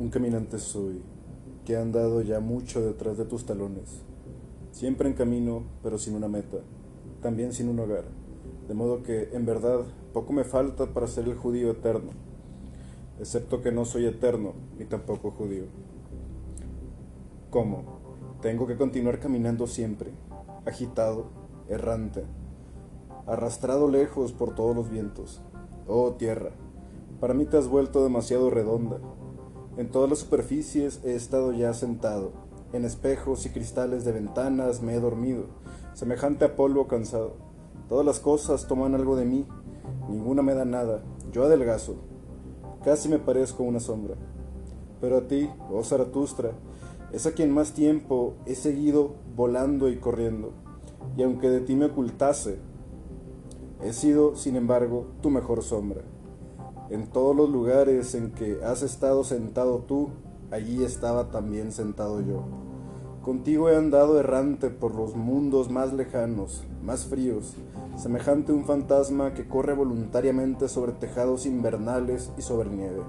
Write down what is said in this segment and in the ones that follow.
Un caminante soy, que ha andado ya mucho detrás de tus talones, siempre en camino, pero sin una meta, también sin un hogar, de modo que, en verdad, poco me falta para ser el judío eterno, excepto que no soy eterno, ni tampoco judío. ¿Cómo? Tengo que continuar caminando siempre, agitado, errante, arrastrado lejos por todos los vientos. Oh tierra, para mí te has vuelto demasiado redonda, en todas las superficies he estado ya sentado. En espejos y cristales de ventanas me he dormido, semejante a polvo cansado. Todas las cosas toman algo de mí, ninguna me da nada. Yo adelgazo, casi me parezco una sombra. Pero a ti, oh Zaratustra, es a quien más tiempo he seguido volando y corriendo. Y aunque de ti me ocultase, he sido, sin embargo, tu mejor sombra. En todos los lugares en que has estado sentado tú, allí estaba también sentado yo. Contigo he andado errante por los mundos más lejanos, más fríos, semejante a un fantasma que corre voluntariamente sobre tejados invernales y sobre nieve.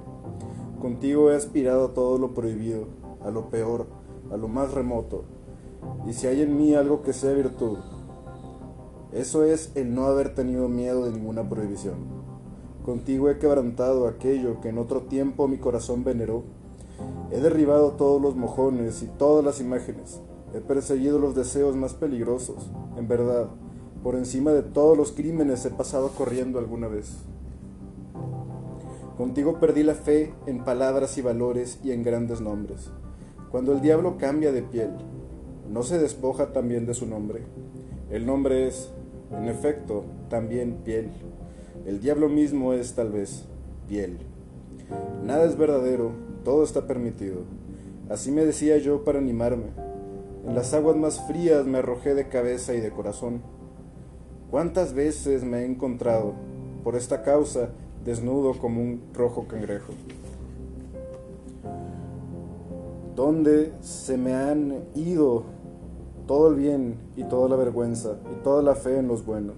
Contigo he aspirado a todo lo prohibido, a lo peor, a lo más remoto. Y si hay en mí algo que sea virtud, eso es el no haber tenido miedo de ninguna prohibición. Contigo he quebrantado aquello que en otro tiempo mi corazón veneró. He derribado todos los mojones y todas las imágenes. He perseguido los deseos más peligrosos. En verdad, por encima de todos los crímenes he pasado corriendo alguna vez. Contigo perdí la fe en palabras y valores y en grandes nombres. Cuando el diablo cambia de piel, ¿no se despoja también de su nombre? El nombre es, en efecto, también piel. El diablo mismo es tal vez piel. Nada es verdadero, todo está permitido. Así me decía yo para animarme. En las aguas más frías me arrojé de cabeza y de corazón. ¿Cuántas veces me he encontrado, por esta causa, desnudo como un rojo cangrejo? ¿Dónde se me han ido todo el bien y toda la vergüenza y toda la fe en los buenos?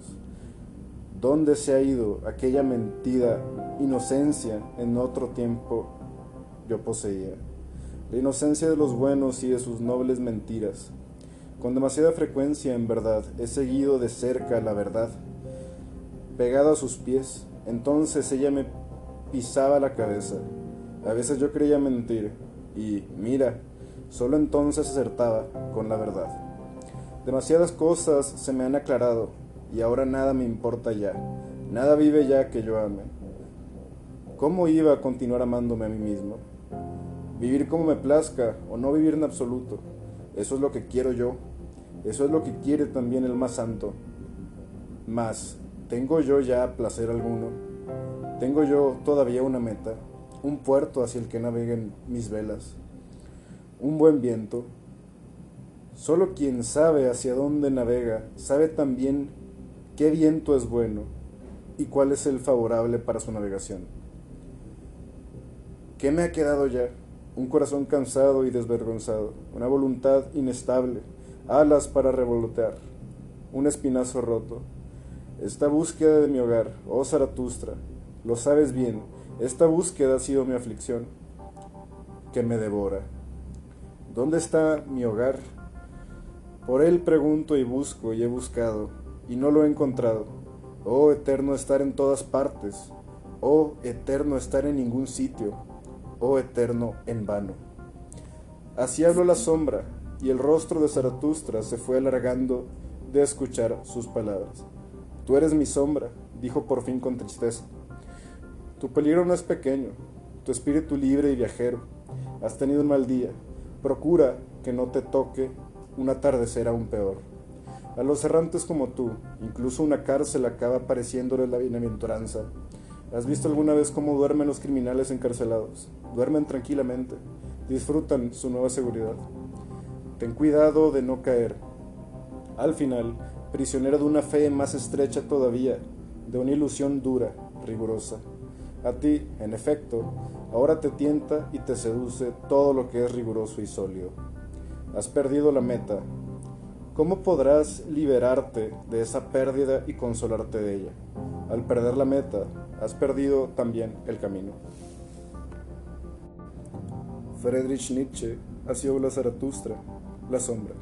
¿Dónde se ha ido aquella mentida inocencia en otro tiempo yo poseía? La inocencia de los buenos y de sus nobles mentiras. Con demasiada frecuencia, en verdad, he seguido de cerca la verdad. Pegado a sus pies, entonces ella me pisaba la cabeza. A veces yo creía mentir, y mira, solo entonces acertaba con la verdad. Demasiadas cosas se me han aclarado, y ahora nada me importa ya, nada vive ya que yo ame. ¿Cómo iba a continuar amándome a mí mismo? Vivir como me plazca o no vivir en absoluto, eso es lo que quiero yo, eso es lo que quiere también el más santo. Mas, ¿tengo yo ya placer alguno? ¿Tengo yo todavía una meta, un puerto hacia el que naveguen mis velas? ¿Un buen viento? Solo quien sabe hacia dónde navega sabe también qué viento es bueno y cuál es el favorable para su navegación. ¿Qué me ha quedado ya? Un corazón cansado y desvergonzado, una voluntad inestable, alas para revolotear, un espinazo roto. Esta búsqueda de mi hogar, oh Zaratustra, lo sabes bien, esta búsqueda ha sido mi aflicción, que me devora. ¿Dónde está mi hogar? Por él pregunto y busco y he buscado, y no lo he encontrado. Oh eterno estar en todas partes, oh eterno estar en ningún sitio, oh eterno en vano. Así habló la sombra, y el rostro de Zaratustra se fue alargando de escuchar sus palabras. Tú eres mi sombra, dijo por fin con tristeza. Tu peligro no es pequeño, tu espíritu libre y viajero. Has tenido un mal día. Procura que no te toque un atardecer aún peor. A los errantes como tú, incluso una cárcel acaba pareciéndole la bienaventuranza. ¿Has visto alguna vez cómo duermen los criminales encarcelados? Duermen tranquilamente, disfrutan su nueva seguridad. Ten cuidado de no caer. Al final, prisionero de una fe más estrecha todavía, de una ilusión dura, rigurosa. A ti, en efecto, ahora te tienta y te seduce todo lo que es riguroso y sólido. Has perdido la meta, ¿Cómo podrás liberarte de esa pérdida y consolarte de ella? Al perder la meta, has perdido también el camino. Friedrich Nietzsche, Así la Zaratustra, La Sombra.